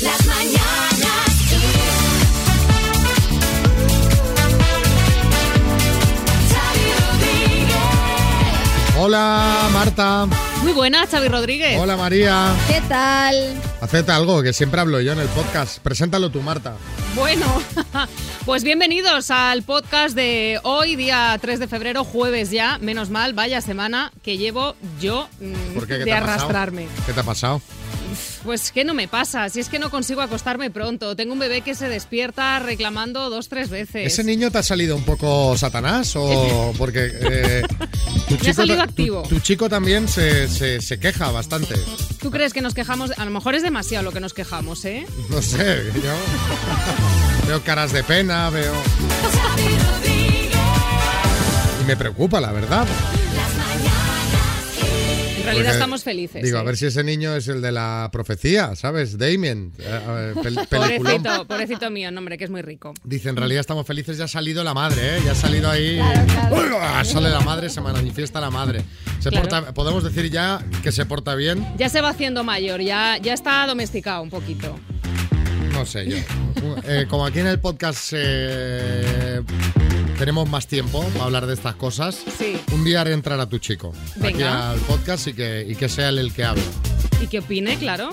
Las mañanas Kiss. Hola Marta. Muy buenas, Xavi Rodríguez. Hola María. ¿Qué tal? Hacete algo, que siempre hablo yo en el podcast. Preséntalo tú, Marta. Bueno, pues bienvenidos al podcast de hoy, día 3 de febrero, jueves ya. Menos mal, vaya semana que llevo yo mm, ¿Por qué? ¿Qué de arrastrarme. ¿Qué te ha pasado? Pues que no me pasa, si es que no consigo acostarme pronto. Tengo un bebé que se despierta reclamando dos, tres veces. ¿Ese niño te ha salido un poco satanás o porque eh, tu, Me ha salido activo. tu- tu chico también se, se- se queja bastante? ¿Tú crees que nos quejamos? A lo mejor es demasiado lo que nos quejamos, ¿eh? No sé, yo veo caras de pena, veo y me preocupa, la verdad. Realidad Porque, estamos felices. Digo, a ¿eh? ver si ese niño es el de la profecía, ¿sabes? Damien, eh, pel-. Pobrecito, pobrecito mío, no, hombre, que es muy rico. Dice, en realidad estamos felices, ya ha salido la madre, ¿eh? Ya ha salido ahí. ¡Uah! Sale la madre, se manifiesta la madre. Se Claro. porta- podemos decir ya que se porta bien, Ya se va haciendo mayor, ya, ya está domesticado un poquito. no sé yo. Eh, como aquí en el podcast eh, tenemos más tiempo para hablar de estas cosas, Sí. un día haré entrar a tu chico aquí Venga. al podcast y que, y que sea él el que hable. ¿Y qué opine, claro?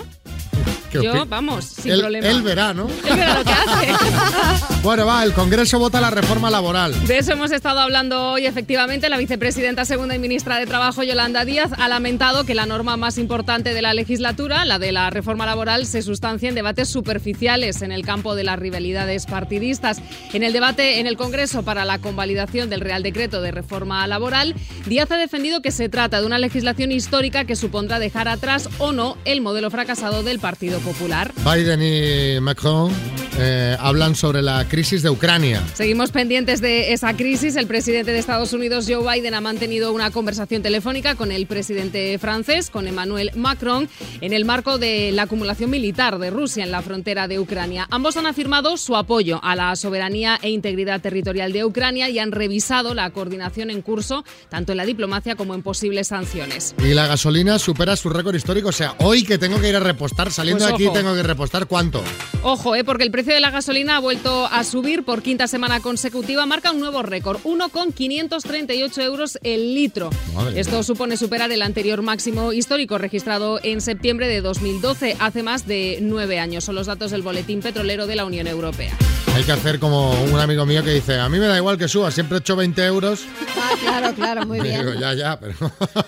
¿Qué Yo, vamos, sin él, problema. él verá, ¿no? Él verá lo que hace. Bueno, va, el Congreso vota la reforma laboral. De eso hemos estado hablando hoy, efectivamente. La vicepresidenta segunda y ministra de Trabajo, Yolanda Díaz, ha lamentado que la norma más importante de la legislatura, la de la reforma laboral, se sustancia en debates superficiales en el campo de las rivalidades partidistas. En el debate en el Congreso para la convalidación del Real Decreto de Reforma Laboral, Díaz ha defendido que se trata de una legislación histórica que supondrá dejar atrás o no el modelo fracasado del Partido Popular. Biden y Macron eh, hablan sobre la crisis de Ucrania. Seguimos pendientes de esa crisis. El presidente de Estados Unidos, Joe Biden, ha mantenido una conversación telefónica con el presidente francés, con Emmanuel Macron, en el marco de la acumulación militar de Rusia en la frontera de Ucrania. Ambos han afirmado su apoyo a la soberanía e integridad territorial de Ucrania y han revisado la coordinación en curso, tanto en la diplomacia como en posibles sanciones. Y la gasolina supera su récord histórico. O sea, hoy que tengo que ir a repostar, saliendo Pues de aquí ojo. tengo que repostar cuánto. Ojo, eh, porque el precio de la gasolina ha vuelto a subir por quinta semana consecutiva, marca un nuevo récord, 1,538 euros el litro. Madre Esto mía. supone superar el anterior máximo histórico registrado en septiembre de 2012, hace más de nueve años. Son los datos del Boletín Petrolero de la Unión Europea. Hay que hacer como un amigo mío que dice, a mí me da igual que suba, siempre he hecho 20 euros. Ah, claro, claro, muy Y digo, bien. ya, ya, pero...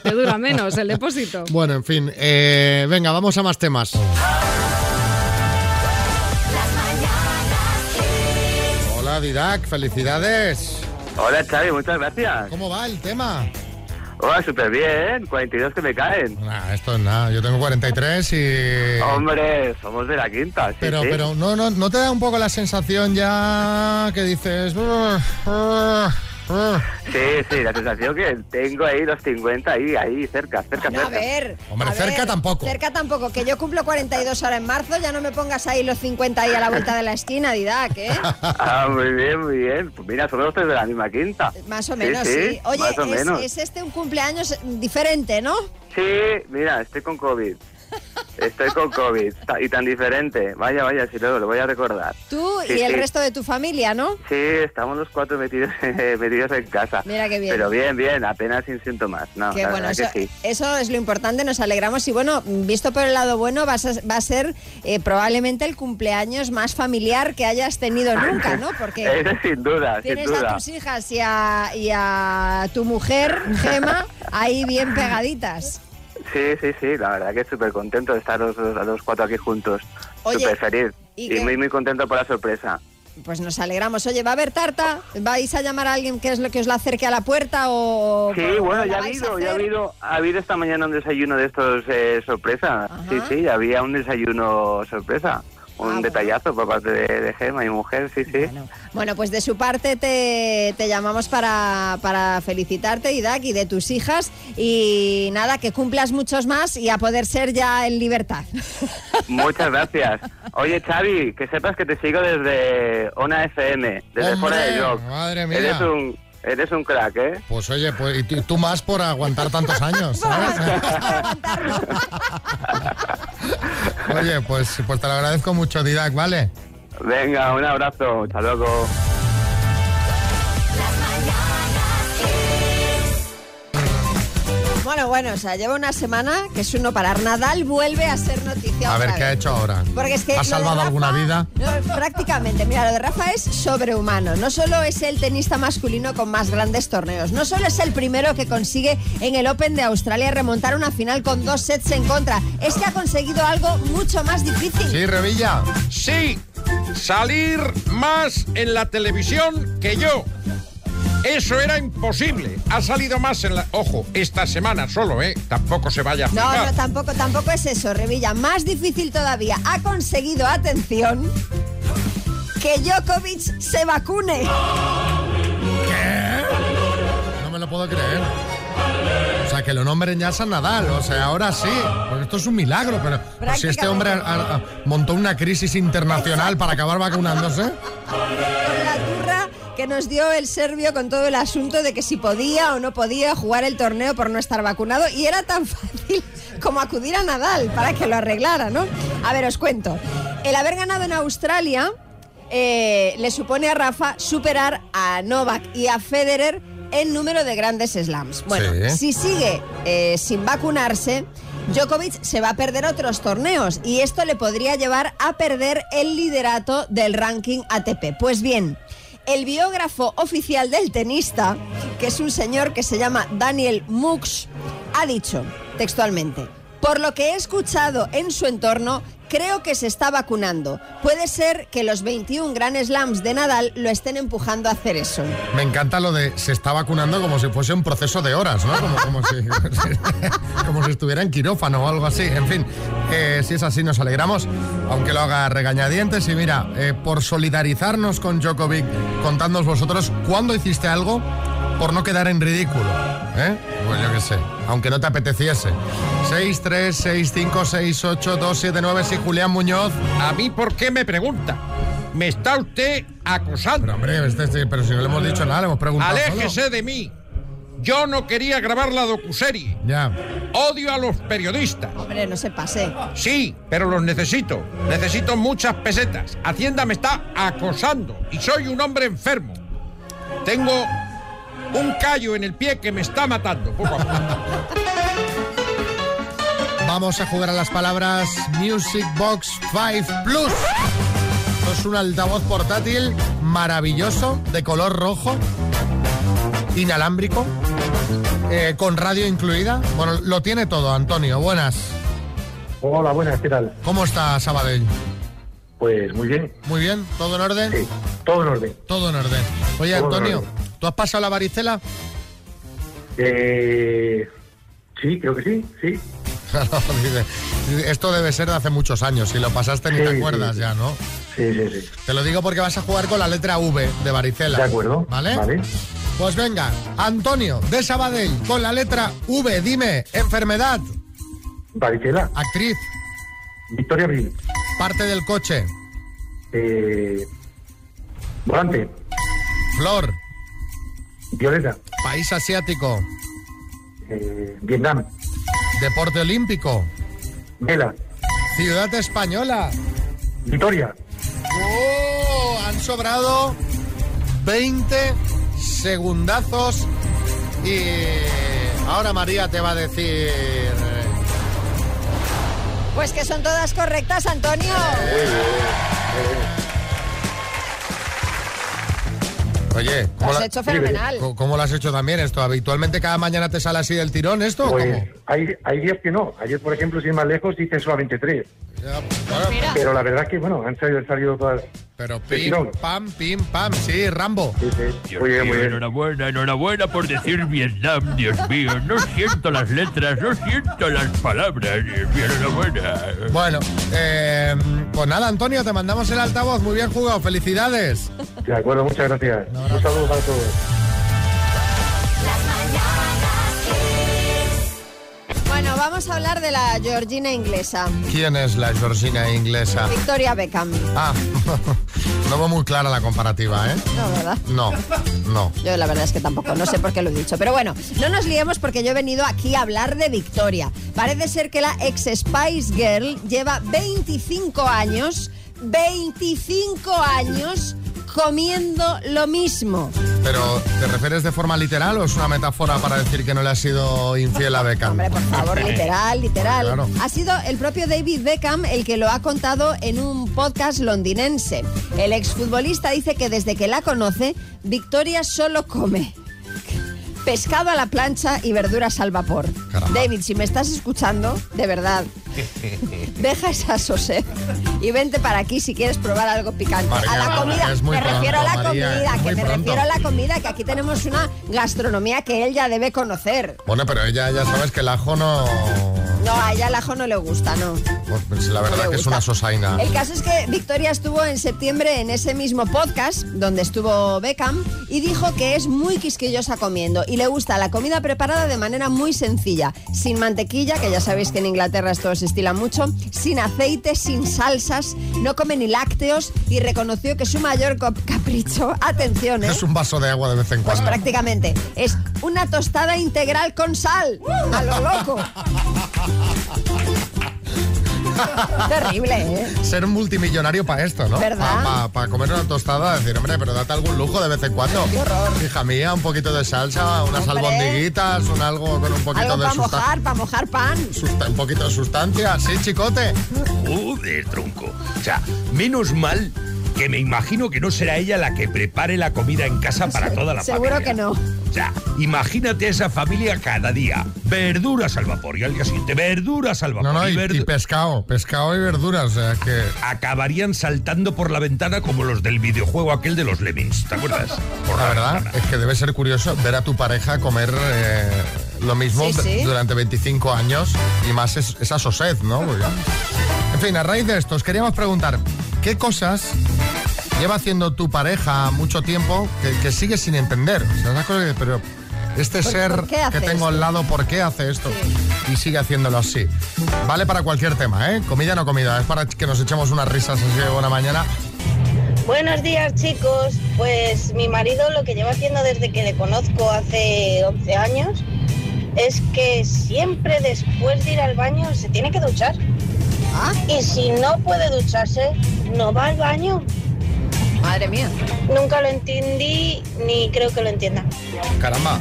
Te dura menos el depósito. bueno, en fin, eh, venga, vamos a más temas. Hola, Didac, felicidades. Hola Xavi, muchas gracias. ¿Cómo va el tema? Hola, súper bien, 42 que me caen. Nah, esto es nada, yo tengo 43 y... Hombre, somos de la quinta, sí, Pero, sí. pero, no, no, ¿no te da un poco la sensación ya que dices... "Ugh, ugh, ugh"? Sí, sí, la sensación que tengo ahí los 50 ahí, ahí, cerca, cerca, a ver. Hombre, a cerca ver, tampoco. Cerca tampoco, que yo cumplo 42 ahora en marzo, ya no me pongas ahí los 50 ahí a la vuelta de la esquina, Didac, ¿eh? Ah, muy bien, muy bien. Pues mira, somos los tres de la misma quinta. Más o menos, Sí, sí. sí, Oye, más o es, menos. es este un cumpleaños diferente, ¿no? Sí, mira, estoy con COVID. Estoy con COVID. Y tan diferente. Vaya, vaya, si luego lo voy a recordar. Tú Sí, y el sí. resto de tu familia, ¿no? Sí, estamos los cuatro metidos, metidos en casa. Mira qué bien. Pero bien, bien, apenas sin síntomas. No, la bueno, eso, que sí. eso es lo importante, nos alegramos. Y bueno, visto por el lado bueno, vas a- va a ser eh, probablemente el cumpleaños más familiar que hayas tenido nunca, ¿no? Porque Eso sin duda, sin tienes a duda. tus hijas y a, y a tu mujer, Gema, ahí bien pegaditas. Sí, sí, sí, la verdad que súper contento de estar los, los- los cuatro aquí juntos. Súper feliz. ¿y Y, muy, muy contento por la sorpresa. Pues nos alegramos. Oye, ¿va a haber tarta? ¿Vais a llamar a alguien que es lo que os la acerque a la puerta o Sí, o bueno, ya ha habido, ya ha habido, ha habido esta mañana un desayuno de estos eh, sorpresa. Ajá. Sí, sí, había un desayuno sorpresa. Un Ah, bueno. detallazo por parte de, de Gema, mi mujer, sí, sí. Bueno, bueno, pues de su parte te, te llamamos para, para felicitarte, Idak, y de tus hijas. Y nada, que cumplas muchos más y a poder ser ya en libertad. Muchas gracias. Oye, Xavi, que sepas que te sigo desde Ona FM, desde Hombre, fuera de Rock. madre mía. Eres un, Eres un crack, ¿eh? Pues oye, pues y tú- más por aguantar tantos años, ¿sabes? oye, pues, pues te lo agradezco mucho, Didac, ¿vale? Venga, un abrazo. Hasta luego. Bueno, bueno, o sea, lleva una semana que es uno parar. Nadal vuelve a ser noticia. A ver qué ha hecho ahora. Porque es que ¿Ha salvado Rafa- alguna vida? No, prácticamente. Mira, lo de Rafa es sobrehumano. No solo es el tenista masculino con más grandes torneos, no solo es el primero que consigue en el Open de Australia remontar una final con dos sets en contra, es que ha conseguido algo mucho más difícil. Sí, Revilla. Sí, salir más en la televisión que yo. Eso era imposible. Ha salido más en la... Ojo, esta semana solo, ¿eh? Tampoco se vaya a No, flipar. no, tampoco, tampoco es eso, Revilla. Más difícil todavía. Ha conseguido, atención, que Djokovic se vacune. No me lo puedo creer. O sea, que lo nombren ya San Nadal. O sea, ahora sí. Porque esto es un milagro. Pero pues si este hombre ha- ha- montó una crisis internacional para acabar vacunándose. Con la turra que nos dio el serbio con todo el asunto de que si podía o no podía jugar el torneo por no estar vacunado. Y era tan fácil como acudir a Nadal para que lo arreglara, ¿no? A ver, os cuento. El haber ganado en Australia eh, le supone a Rafa superar a Novak y a Federer en número de grandes slams. Bueno, Sí. si sigue eh, sin vacunarse, Djokovic se va a perder otros torneos y esto le podría llevar a perder el liderato del ranking ATP. Pues bien, el biógrafo oficial del tenista, que es un señor que se llama Daniel Mux, ha dicho textualmente, por lo que he escuchado en su entorno, creo que se está vacunando. Puede ser que los 21 Grand Slams de Nadal lo estén empujando a hacer eso. Me encanta lo de se está vacunando como si fuese un proceso de horas, ¿no? Como, como si, estuviera en quirófano o algo así. En fin, eh, si es así nos alegramos, aunque lo haga regañadientes. Y mira, eh, por solidarizarnos con Djokovic, contadnos vosotros, ¿cuándo hiciste algo por no quedar en ridículo? ¿Eh? Pues yo qué sé, aunque no te apeteciese. 6, 3, 6, 5, 6, 8, 2, 7, 9, sí, Julián Muñoz. ¿A mí por qué me pregunta? Me está usted acosando. Pero hombre, este- este- pero si no le hemos dicho nada, le hemos preguntado solo. Aléjese de mí. Yo no quería grabar la docuserie. Ya. Odio a los periodistas. Hombre, no se pase. Sí, pero los necesito. Necesito muchas pesetas. Hacienda me está acosando y soy un hombre enfermo. Tengo un callo en el pie que me está matando. Poco a poco. Vamos a jugar a las palabras Music Box 5 Plus. Es un altavoz portátil maravilloso, de color rojo, inalámbrico, eh, con radio incluida. Bueno, lo tiene todo, Antonio. Buenas. Hola, buenas, ¿qué tal? ¿Cómo está Sabadell? Pues muy bien, Muy bien, ¿todo en orden? sí, todo en orden. Todo en orden. Oye, Todo en Antonio, orden. ¿Tú has pasado la varicela? Eh, sí, creo que sí, sí. Esto debe ser de hace muchos años. Si lo pasaste ni Sí, te sí, acuerdas sí. ya, ¿no? Sí, sí, sí. Te lo digo porque vas a jugar con la letra V de varicela. De acuerdo. ¿Vale? Vale. Pues venga, Antonio de Sabadell con la letra V, dime, enfermedad, Varicela, actriz, Victoria Abril, parte del coche, eh, volante, flor, Violeta, país asiático, eh, Vietnam, deporte olímpico, Vela, ciudad española. Vitoria. ¡Oh! Han sobrado 20 segundazos y ahora María te va a decir... Pues que son todas correctas, Antonio. Oye, Lo ¿cómo has la- hecho fenomenal. ¿Cómo- ¿Cómo lo has hecho también esto? ¿Habitualmente cada mañana te sale así del tirón esto? Pues cómo? hay, hay días que no. Ayer, por ejemplo, ir más lejos, hice solamente tres. Ya, bueno, Mira. Pero la verdad que, bueno, han salido, han salido todas. Pero pim, pam, pim, pam. Sí, Rambo. Sí, sí. Dios Muy bien, mío, muy bien. enhorabuena, enhorabuena por decir Vietnam, Dios mío. No siento las letras, no siento las palabras. Dios mío, enhorabuena. Bueno, eh, pues nada, Antonio, te mandamos el altavoz. Muy bien jugado, felicidades. De acuerdo, muchas gracias. Un saludo para todos. Bueno, vamos a hablar de la Georgina inglesa, ¿Quién es la Georgina inglesa? Victoria Beckham. Ah, no veo muy clara la comparativa, ¿eh? No, ¿verdad? No, no. Yo la verdad es que tampoco, no sé por qué lo he dicho. Pero bueno, no nos liemos porque yo he venido aquí a hablar de Victoria. Parece ser que la ex Spice Girl lleva 25 años, 25 años comiendo lo mismo. Pero, ¿te refieres de forma literal o es una metáfora para decir que no le ha sido infiel a Beckham? Hombre, por favor, literal, literal. Claro. Ha sido el propio David Beckham el que lo ha contado en un podcast londinense. El exfutbolista dice que desde que la conoce, Victoria solo come pescado a la plancha y verduras al vapor. Caramba. David, si me estás escuchando, de verdad, deja esa sosed y vente para aquí si quieres probar algo picante. María, a la comida, me refiero a la María, comida, que me pronto. refiero a la comida, que aquí tenemos una gastronomía que él ya debe conocer. Bueno, pero ella ya sabes que el ajo no... No, a ella el ajo no le gusta, no. Pues la verdad le que es una sosaina. El caso es que Victoria estuvo en septiembre en ese mismo podcast donde estuvo Beckham y dijo que es muy quisquillosa comiendo y le gusta la comida preparada de manera muy sencilla, sin mantequilla, que ya sabéis que en Inglaterra esto se estila mucho, sin aceite, sin salsas, no come ni lácteos y reconoció que su mayor capricho, atención, ¿eh? Es un vaso de agua de vez en Pues cuando. prácticamente es una tostada integral con sal, a lo loco. Terrible, ¿eh? Ser multimillonario para esto, ¿no? ¿Verdad? Para comer una tostada, decir, hombre, pero date algún lujo de vez en cuando. Qué horror. Hija mía, un poquito de salsa, unas Hombre. albondiguitas, un algo con un poquito Algo de para sustancia. mojar, para mojar pan. un poquito de sustancia, sí, chicote. Joder, tronco. O sea, menos mal que me imagino que no será ella la que prepare la comida en casa para toda la Seguro familia. que no. O sea, imagínate a esa familia cada día. Verduras al vapor y al día siguiente verduras al vapor No, no, y y, pescado, pescado y verduras, o sea que... Acabarían saltando por la ventana como los del videojuego aquel de los Lemmings, ¿te acuerdas? Por La verdad ventana. es que debe ser curioso ver a tu pareja comer eh, lo mismo Sí, sí. durante 25 años y más es- esa sosed, ¿no? En fin, a raíz de esto, os queríamos preguntar, ¿qué cosas lleva haciendo tu pareja mucho tiempo que, que sigues sin entender? O sea, esas cosas que- pero este ¿Por- ser por que tengo esto? al lado, ¿por qué hace esto? Y sigue haciéndolo así. Vale para cualquier tema, ¿eh? Comida no comida, es para que nos echemos unas risas así de buena mañana. Buenos días chicos, pues mi marido lo que lleva haciendo desde que le conozco hace 11 años es que siempre después de ir al baño se tiene que duchar. Ah, Y si no puede ducharse, no va al baño. madre mía. Nunca lo entendí ni creo que lo entienda. Caramba,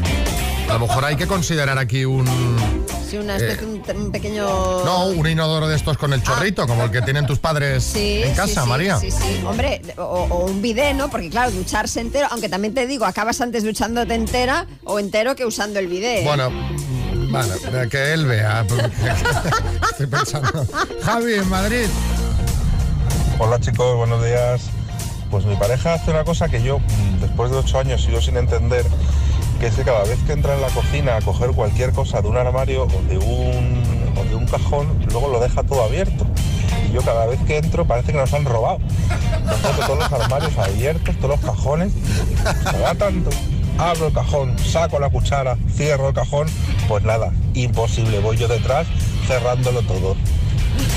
a lo mejor hay que considerar aquí un... Sí, una Eh, especie, un, un pequeño... No, un inodoro de estos con el chorrito, como el que tienen tus padres Sí, en casa, sí, María. Sí, sí, hombre, o, o un bidet, ¿no? Porque claro, ducharse entero, aunque también te digo, acabas antes duchándote entera o entero que usando el bidet. ¿eh? Bueno, vale, que él vea. Estoy pensando. Javi, en Madrid. Hola chicos, buenos días. Pues mi pareja hace una cosa que yo, mm, después de ocho años, sigo sin entender, que es que cada vez que entra en la cocina a coger cualquier cosa de un armario o de un, o de un cajón, luego lo deja todo abierto. Y yo cada vez que entro parece que nos han robado. Encuentro todos los armarios abiertos, todos los cajones, me da tanto. Abro el cajón, saco la cuchara, cierro el cajón, pues nada, imposible, voy yo detrás cerrándolo todo.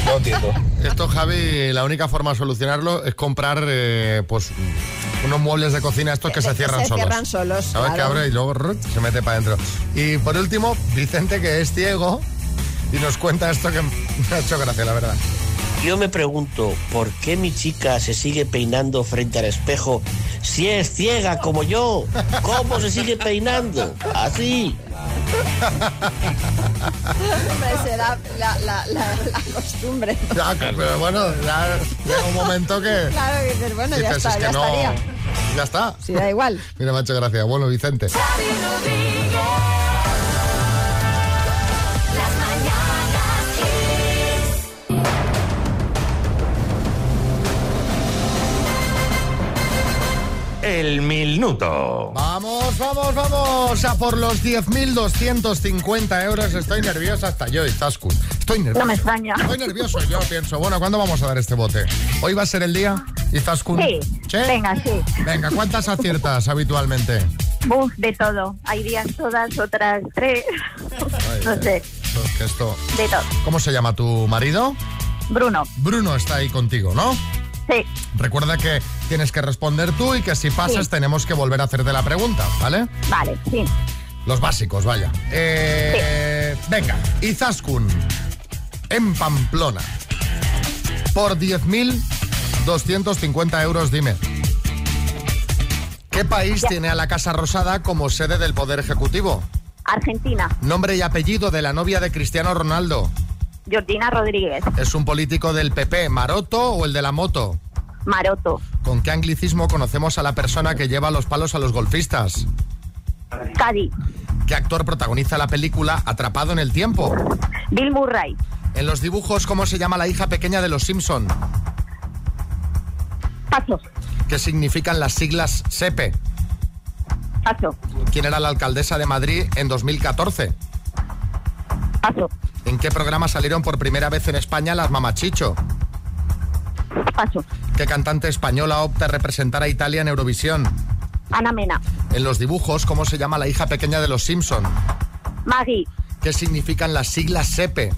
No entiendo. Esto, Javi, la única forma de solucionarlo es comprar eh, pues unos muebles de cocina estos que se que cierran se solos. cierran solos, ¿Sabes que claro. abre y luego se mete para adentro? Y por último, Vicente, que es ciego, y nos cuenta esto que me ha hecho gracia, la verdad. Yo me pregunto, ¿por qué mi chica se sigue peinando frente al espejo si es ciega como yo? ¿Cómo se sigue peinando? Así. Hombre, será la, la- la- la costumbre. Ya, pero bueno, ya llega un momento que... Claro, que dices, bueno, ya está, es que ya no- estaría. Ya está. Sí, da igual. Mira, me ha hecho gracia. Bueno, Vicente. El minuto. Vamos, vamos, vamos a por los 10.250 euros. Estoy nerviosa hasta yo, Izaskun. Estoy nervioso. No me extraña. Estoy nervioso, yo pienso. Bueno, ¿cuándo vamos a dar este bote? ¿Hoy va a ser el día, Izaskun? Sí. Venga, sí. Venga, ¿cuántas aciertas habitualmente? Buf, de todo. Hay días todas, otras tres. no sé. que esto... De todo. ¿Cómo se llama tu marido? Bruno. Bruno está ahí contigo, ¿no? Sí. Recuerda que tienes que responder tú y que si pasas Sí. tenemos que volver a hacerte la pregunta, ¿vale? Vale, sí. Los básicos, vaya. Eh, Venga, Izaskun, en Pamplona. Por 10.250 euros, dime. ¿Qué país tiene a la Casa Rosada como sede del Poder Ejecutivo? Argentina. Nombre y apellido de la novia de Cristiano Ronaldo. Jordina Rodríguez. ¿Es un político del PP, Maroto o el de la moto? Maroto. ¿Con qué anglicismo conocemos a la persona que lleva los palos a los golfistas? Cádiz. ¿Qué actor protagoniza la película Atrapado en el Tiempo? Bill Murray. En los dibujos, ¿cómo se llama la hija pequeña de los Simpson? Paso. ¿Qué significan las siglas SEPE? Paso. ¿Quién era la alcaldesa de Madrid en 2014? Paso. ¿En qué programa salieron por primera vez en España las Mamachicho? Paso. ¿Qué cantante española opta a representar a Italia en Eurovisión? Ana Mena. En los dibujos, ¿cómo se llama la hija pequeña de los Simpson? Maggie. ¿Qué significan las siglas SEPE?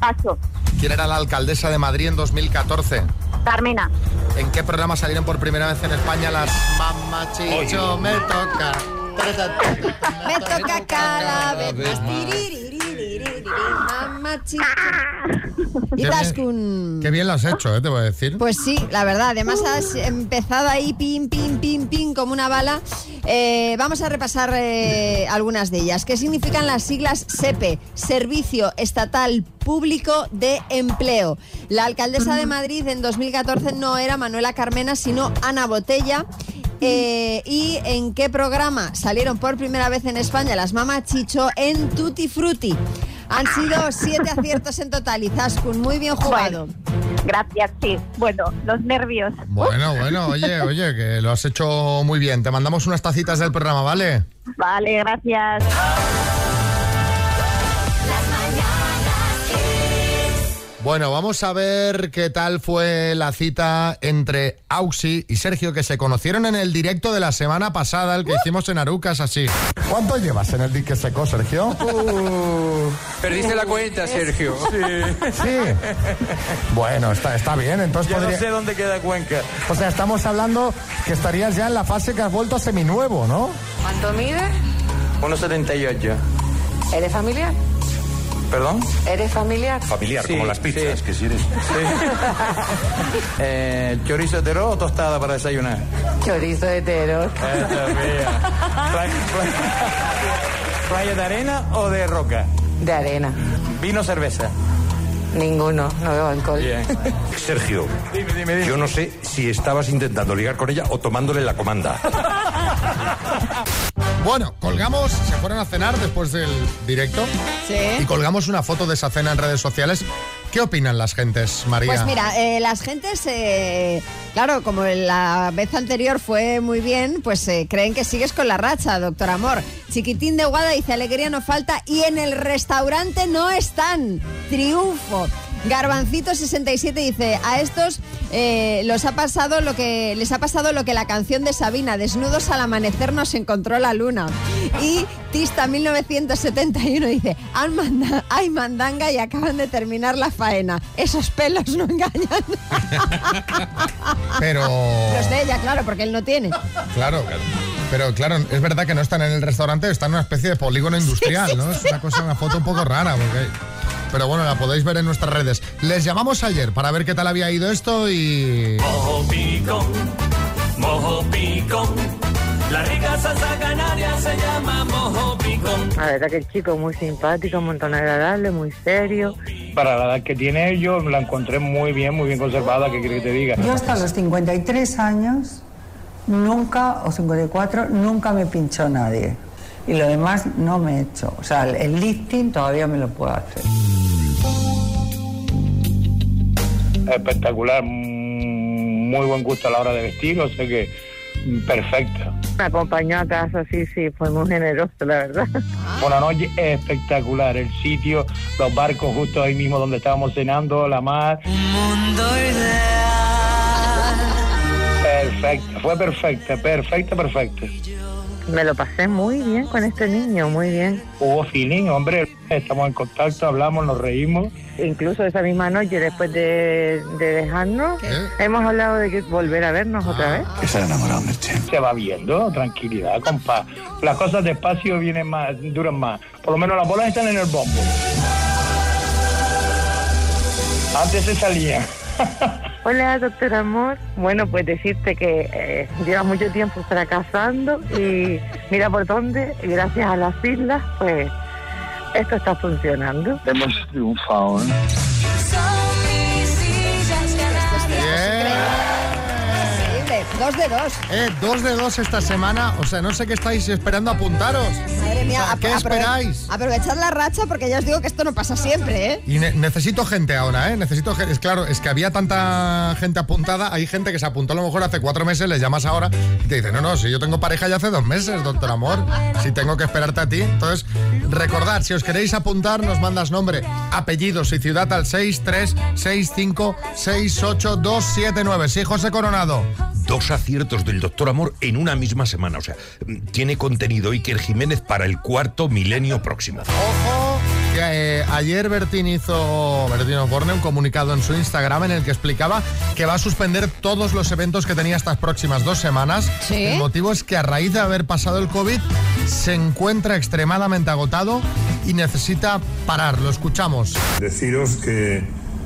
Paso. ¿Quién era la alcaldesa de Madrid en 2014? Carmena. ¿En qué programa salieron por primera vez en España las Mamachicho? Me toca. Me toca cada vez más. Qué bien, qué bien lo has hecho, ¿eh? te voy a decir. Pues sí, la verdad. Además has empezado ahí, pim, pim, pim, pim, como una bala. Eh, vamos a repasar eh, algunas de ellas. ¿Qué significan las siglas SEPE? Servicio Estatal Público de Empleo. La alcaldesa de Madrid en 2014 no era Manuela Carmena, sino Ana Botella. Y en qué programa salieron por primera vez en España las Mamachicho en Tutti Frutti. Han sido siete aciertos en total, Izaskun. Muy bien jugado. Gracias, sí. Bueno, los nervios. Bueno, bueno, oye, oye, que lo has hecho muy bien. Te mandamos unas tacitas del programa, ¿vale? Vale, gracias. Bueno, vamos a ver qué tal fue la cita entre Auxi y Sergio, que se conocieron en el directo de la semana pasada, el que hicimos en Arucas, así. ¿Cuánto llevas en el dique seco, Sergio? Perdiste la cuenta, Sergio. Sí. Bueno, está, está bien, entonces Ya no sé dónde queda Cuenca. O sea, estamos hablando que estarías ya en la fase que has vuelto seminuevo, ¿no? ¿Cuánto mide? 1,78. ¿Eres familiar? ¿Perdón? ¿Eres familiar? Familiar, como las pizzas, que si eres. eh, ¿Chorizo hetero o tostada para desayunar? Chorizo hetero. Esta es mía. Playa- playa- ¿Playa de arena o de roca? De arena. ¿Vino o cerveza? Ninguno, no veo alcohol. Bien. Sergio, yo no sé si estabas intentando ligar con ella o tomándole la comanda. Bueno, colgamos, se fueron a cenar después del directo Sí. y colgamos una foto de esa cena en redes sociales. ¿Qué opinan las gentes, María? Pues mira, eh, las gentes, eh, claro, como la vez anterior fue muy bien, pues eh, creen que sigues con la racha, doctor Amor. Chiquitín de Guada dice, alegría no falta y en el restaurante no están. Triunfo. Garbancito 67 dice, a estos eh, los ha pasado lo que les ha pasado lo que la canción de Sabina, desnudos al amanecer nos encontró la luna. Y Tista 1971 dice, "Han manda- hay mandanga y acaban de terminar la faena. Esos pelos no engañan. Pero... Los de ella, claro, porque él no tiene. Claro, pero claro, es verdad que no están en el restaurante, están en una especie de polígono industrial, ¿no? Es una cosa, una foto un poco rara, porque... Pero bueno, la podéis ver en nuestras redes. Les llamamos ayer para ver qué tal había ido esto y... Mojo picón, mojo picón. La rica salsa canaria se llama mojo picón. La verdad que el chico es muy simpático, un montón agradable, muy serio. Para la edad que tiene, yo la encontré muy bien, muy bien conservada, ¿qué quiere que te diga? Yo hasta los 53 años, nunca, o 54, nunca me pinchó nadie. Y lo demás no me he hecho. O sea, el- lifting todavía me lo puedo hacer. Espectacular, mm, muy buen gusto a la hora de vestir, o sea que mm, perfecto. Me acompañó a casa, sí, sí, fue muy generoso, la verdad. Fue una noche espectacular, el sitio, los barcos justo ahí mismo donde estábamos cenando, la mar. Mundo Perfecta, fue perfecta, perfecta, perfecta. Me lo pasé muy bien con este niño, muy bien. Hubo feeling, hombre, estamos en contacto, hablamos, nos reímos. Incluso esa misma noche, después de, de dejarnos, hemos hablado de que volver a vernos otra vez. Se ha enamorado, Se va viendo, tranquilidad, compa. Las cosas despacio vienen más, duran más. Por lo menos las bolas están en el bombo. Antes se salía. Hola, doctor Amor. Bueno, pues decirte que eh, llevas mucho tiempo fracasando y mira por dónde, gracias a las islas, pues esto está funcionando. Hemos triunfado, ¿eh? Dos de dos. Eh, dos de dos esta semana. O sea, no sé qué estáis esperando apuntaros. Madre mía, O sea, ¿Qué esperáis? Aprovechad la racha porque ya os digo que esto no pasa siempre, ¿eh? Y ne- necesito gente ahora, ¿eh? Necesito gente. Es claro, es que había tanta gente apuntada. Hay gente que se apuntó a lo mejor hace cuatro meses, les llamas ahora y te dicen, no, no, si yo tengo pareja ya hace dos meses, doctor amor. Si tengo que esperarte a ti. Entonces, recordad, si os queréis apuntar, nos mandas nombre, apellidos y ciudad al 636568279. Sí, José Coronado. Dos aciertos del Doctor Amor en una misma semana. O sea, tiene contenido Iker Jiménez para el cuarto milenio próximo. Ojo, que eh, ayer Bertín hizo, Bertín Osborne, un comunicado en su Instagram en el que explicaba que va a suspender todos los eventos que tenía estas próximas dos semanas. Sí. El motivo es que a raíz de haber pasado el COVID se encuentra extremadamente agotado y necesita parar. Lo escuchamos. Deciros que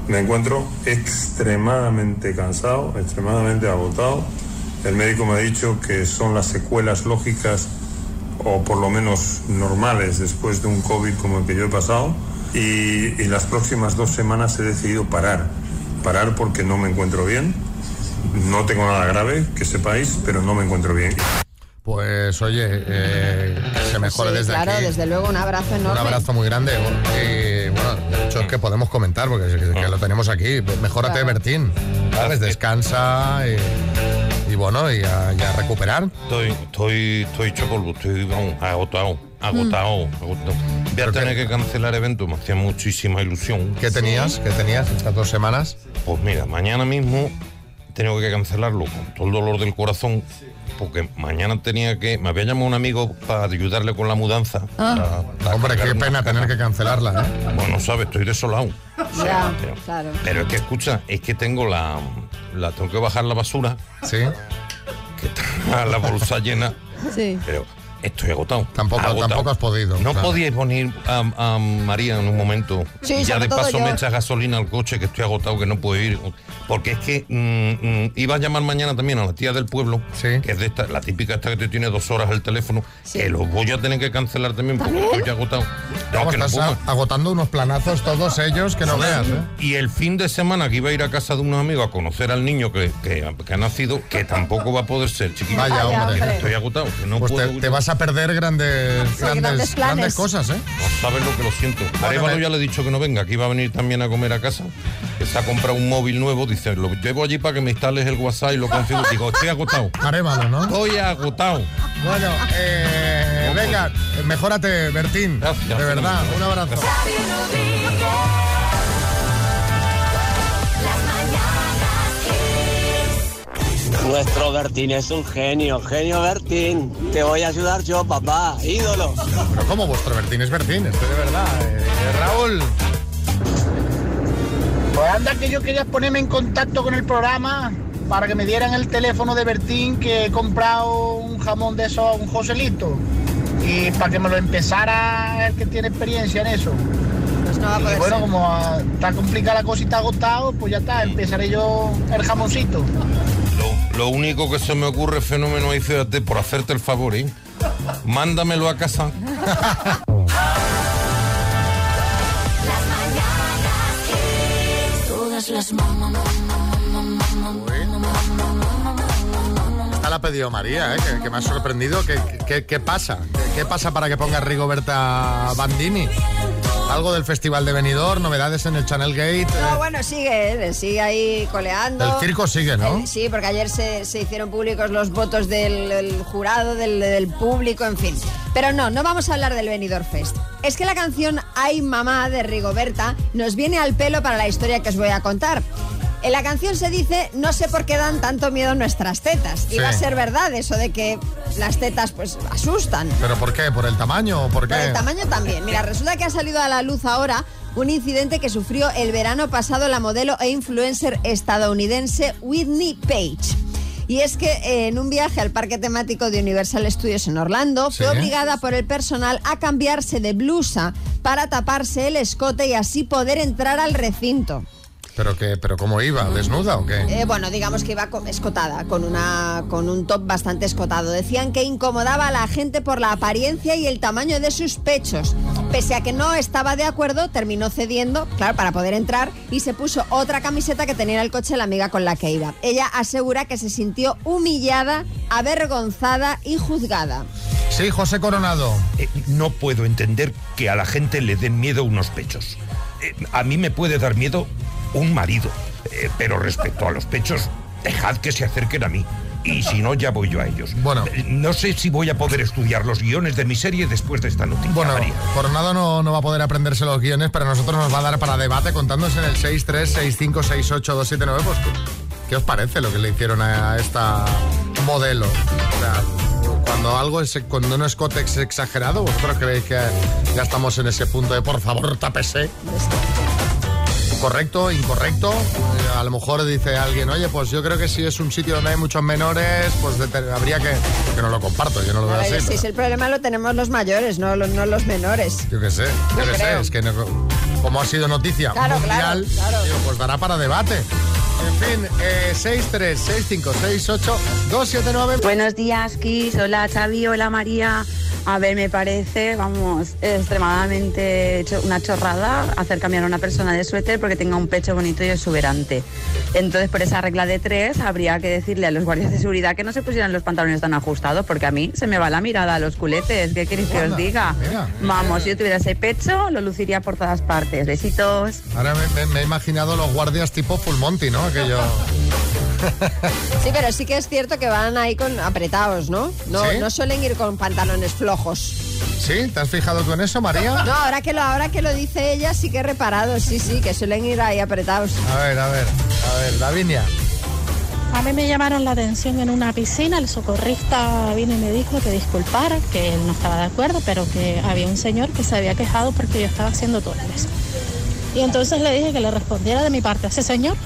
me encuentro extremadamente cansado, extremadamente agotado. El médico me ha dicho que son las secuelas lógicas o por lo menos normales después de un COVID como el que yo he pasado. Y, y las próximas dos semanas he decidido parar. Parar porque no me encuentro bien. No tengo nada grave, que sepáis, pero no me encuentro bien. Pues oye, eh, que se mejore Sí, desde claro, aquí. desde luego un abrazo enorme. Un abrazo muy grande. Y bueno, de hecho es que podemos comentar porque es que, que lo tenemos aquí. Mejórate, Claro. Bertín. ¿Sabes? Descansa y, y bueno, y a, y a recuperar. Estoy, estoy, estoy hecho polvo, estoy vamos, agotado, agotado, agotado. Voy a tener que cancelar eventos, me hacía muchísima ilusión. ¿Qué tenías? ¿Qué tenías estas dos semanas? Pues mira, mañana mismo tengo que cancelarlo con todo el dolor del corazón, porque mañana tenía que. Me había llamado un amigo para ayudarle con la mudanza. Ah. para- para Hombre, qué pena tener que cancelarla, ¿eh? Bueno, sabes, estoy desolado. Ya, pero, claro. pero es que escucha, es que tengo la, la. Tengo que bajar la basura. Sí. Que está la bolsa llena. Sí. Pero estoy agotado. Tampoco, agotado. tampoco has podido. No claro. podíais poner a, a María en un momento. Sí, y ya de paso yo. me echas gasolina al coche, que estoy agotado, que no puedo ir. Porque es que mm, mm, iba a llamar mañana también a la tía del pueblo, que es de esta, la típica esta que te tiene dos horas el teléfono, que lo voy a tener que cancelar también porque estoy agotado. No, que no agotando unos planazos todos ellos que no veas, ¿eh? Y el fin de semana que iba a ir a casa de unos amigos a conocer al niño que, que- que ha nacido, que tampoco va a poder ser, chiquillo. Vaya, hombre. hombre. Estoy agotado. que no Pues puedo te, te vas a perder grandes, grandes grandes, cosas, ¿eh? No sabes lo que lo siento. Arevalo ya le he dicho que no venga, que iba a venir también a comer a casa. Que se ha comprado un móvil nuevo. Dice, lo llevo allí para que me instales el WhatsApp y lo configure. Digo, estoy agotado. Arevalo, ¿no? Estoy agotado. Bueno, eh, venga, mejórate, Bertín. de verdad, un abrazo. Nuestro Bertín es un genio, genio Bertín. Te voy a ayudar yo, papá, ídolo. Pero ¿cómo vuestro Bertín es Bertín? Esto de verdad. eh, Raúl. Pues anda que yo quería ponerme en contacto con el programa para que me dieran el teléfono de Bertín que he comprado un jamón de eso a un Joselito y para que me lo empezara el que tiene experiencia en eso. Pues no y poder bueno, ser. como está complicada la cosa y está agotado, pues ya está, empezaré yo el jamoncito. Lo, único que se me ocurre, fenómeno, y fíjate, por hacerte el favor, ¿eh? Mándamelo a casa. Esta la ha pedido María, ¿eh? que, me ha sorprendido. ¿Qué, qué- qué pasa? ¿Qué, qué pasa para que ponga Rigoberta Bandini? Algo del Festival de Benidorm, novedades en el Channel Gate. No, eh, bueno, sigue, eh, sigue ahí coleando. El circo sigue, ¿no? Eh, sí, porque ayer se, se hicieron públicos los votos del, del jurado, del, del público, en fin. Pero no, no vamos a hablar del Benidorm Fest. Es que la canción Ay Mamá de Rigoberta nos viene al pelo para la historia que os voy a contar. En la canción se dice, no sé por qué dan tanto miedo nuestras tetas. Y va a ser verdad eso de que las tetas pues asustan. ¿Pero por qué? ¿Por el tamaño o por qué? Por el tamaño también. Mira, resulta que ha salido a la luz ahora un incidente que sufrió el verano pasado la modelo e influencer estadounidense Whitney Page. Y es que eh, en un viaje al parque temático de Universal Studios en Orlando fue obligada por el personal a cambiarse de blusa para taparse el escote y así poder entrar al recinto. ¿Pero qué? ¿Pero cómo iba? ¿Desnuda o qué? Eh, bueno, digamos que iba co- escotada, con, una, con un top bastante escotado. Decían que incomodaba a la gente por la apariencia y el tamaño de sus pechos. Pese a que no estaba de acuerdo, terminó cediendo, claro, para poder entrar y se puso otra camiseta que tenía en el coche la amiga con la que iba. Ella asegura que se sintió humillada, avergonzada y juzgada. Sí, José Coronado. Eh, no puedo entender que a la gente le den miedo unos pechos. Eh, a mí me puede dar miedo un marido, Eh, pero respecto a los pechos, dejad que se acerquen a mí. Y si no, ya voy yo a ellos. Bueno. Eh, No sé si voy a poder estudiar los guiones de mi serie después de esta noticia. Bueno, María. Coronado no, no va a poder aprenderse los guiones, pero a nosotros nos va a dar para debate contándonos en el 636568279. Pues, ¿qué, qué os parece lo que le hicieron a esta modelo? O sea, cuando algo es, cuando escote es exagerado, ¿vosotros creéis que ya estamos en ese punto de por favor, tápese? Correcto, incorrecto. Eh, A lo mejor dice alguien, oye, pues yo creo que si es un sitio donde hay muchos menores, pues de- habría que. Que no lo comparto, yo no lo veo A así. si pero- es el problema lo tenemos los mayores, no los, no los menores. Yo qué sé, yo Yo qué sé, es que no- como ha sido noticia Claro, mundial, claro, claro. digo, pues dará para debate. En fin, eh, 636568279. Buenos días, Kiss. Hola, Xavi. Hola, María. A ver, me parece, vamos, extremadamente una chorrada hacer cambiar a una persona de suéter porque tenga un pecho bonito y exuberante. Entonces, por esa regla de tres, habría que decirle a los guardias de seguridad que no se pusieran los pantalones tan ajustados porque a mí se me va la mirada a los culetes. ¿Qué queréis que os diga? mira. Vamos, si yo tuviera ese pecho, lo luciría por todas partes. Besitos. Ahora me, me- me he imaginado los guardias tipo Full Monty, ¿no? Aquello. Sí, pero sí que es cierto que van ahí con apretados, ¿no? No, ¿Sí? no suelen ir con pantalones flojos. ¿Sí? ¿Te has fijado tú en eso, María? No, ahora que lo, ahora que lo dice ella, sí que he reparado, sí, sí, que suelen ir ahí apretados. A ver, a ver, a ver, Davinia. A mí me llamaron la atención en una piscina, el socorrista vino y me dijo que disculpara, que él no estaba de acuerdo, pero que había un señor que se había quejado porque yo estaba haciendo túneles. Y entonces le dije que le respondiera de mi parte a ese señor,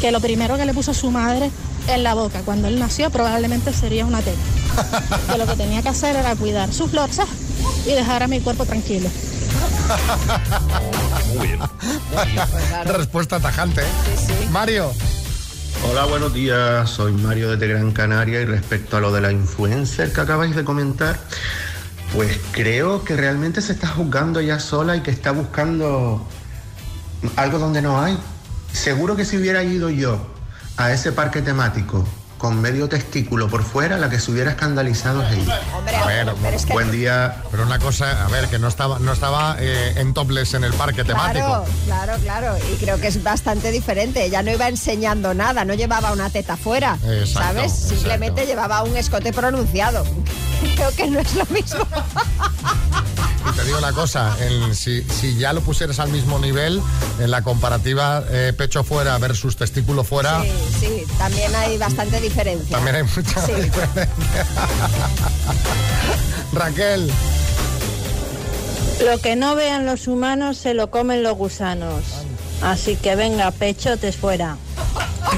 que lo primero que le puso su madre en la boca cuando él nació probablemente sería una teta. Que lo que tenía que hacer era cuidar sus lorzas y dejar a mi cuerpo tranquilo. Muy bien. Respuesta tajante. ¿eh? Mario. Hola, buenos días. Soy Mario desde Gran Canaria y respecto a lo de la influencer que acabáis de comentar, pues creo que realmente se está juzgando ella sola y que está buscando algo donde no hay. Seguro que si hubiera ido yo a ese parque temático con medio testículo por fuera, la que se hubiera escandalizado es ella. A ver, Buen día. Pero una cosa, a ver, que no estaba, no estaba eh, en topless en el parque temático. Claro, claro, claro. Y creo que es bastante diferente. Ella no iba enseñando nada, no llevaba una teta fuera, Exacto, ¿sabes? Simplemente llevaba un escote pronunciado. Creo que no es lo mismo. Y te digo una cosa, en- si, si ya lo pusieras al mismo nivel, en la comparativa eh, pecho fuera versus testículo fuera, Sí, sí, también hay bastante diferencia. también hay mucha Sí. diferencia. Raquel. Lo que no vean los humanos se lo comen los gusanos. Así que venga, pechotes fuera.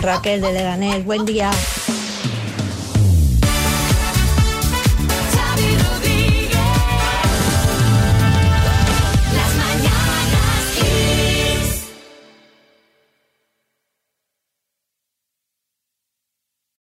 Raquel de Leganés, buen día.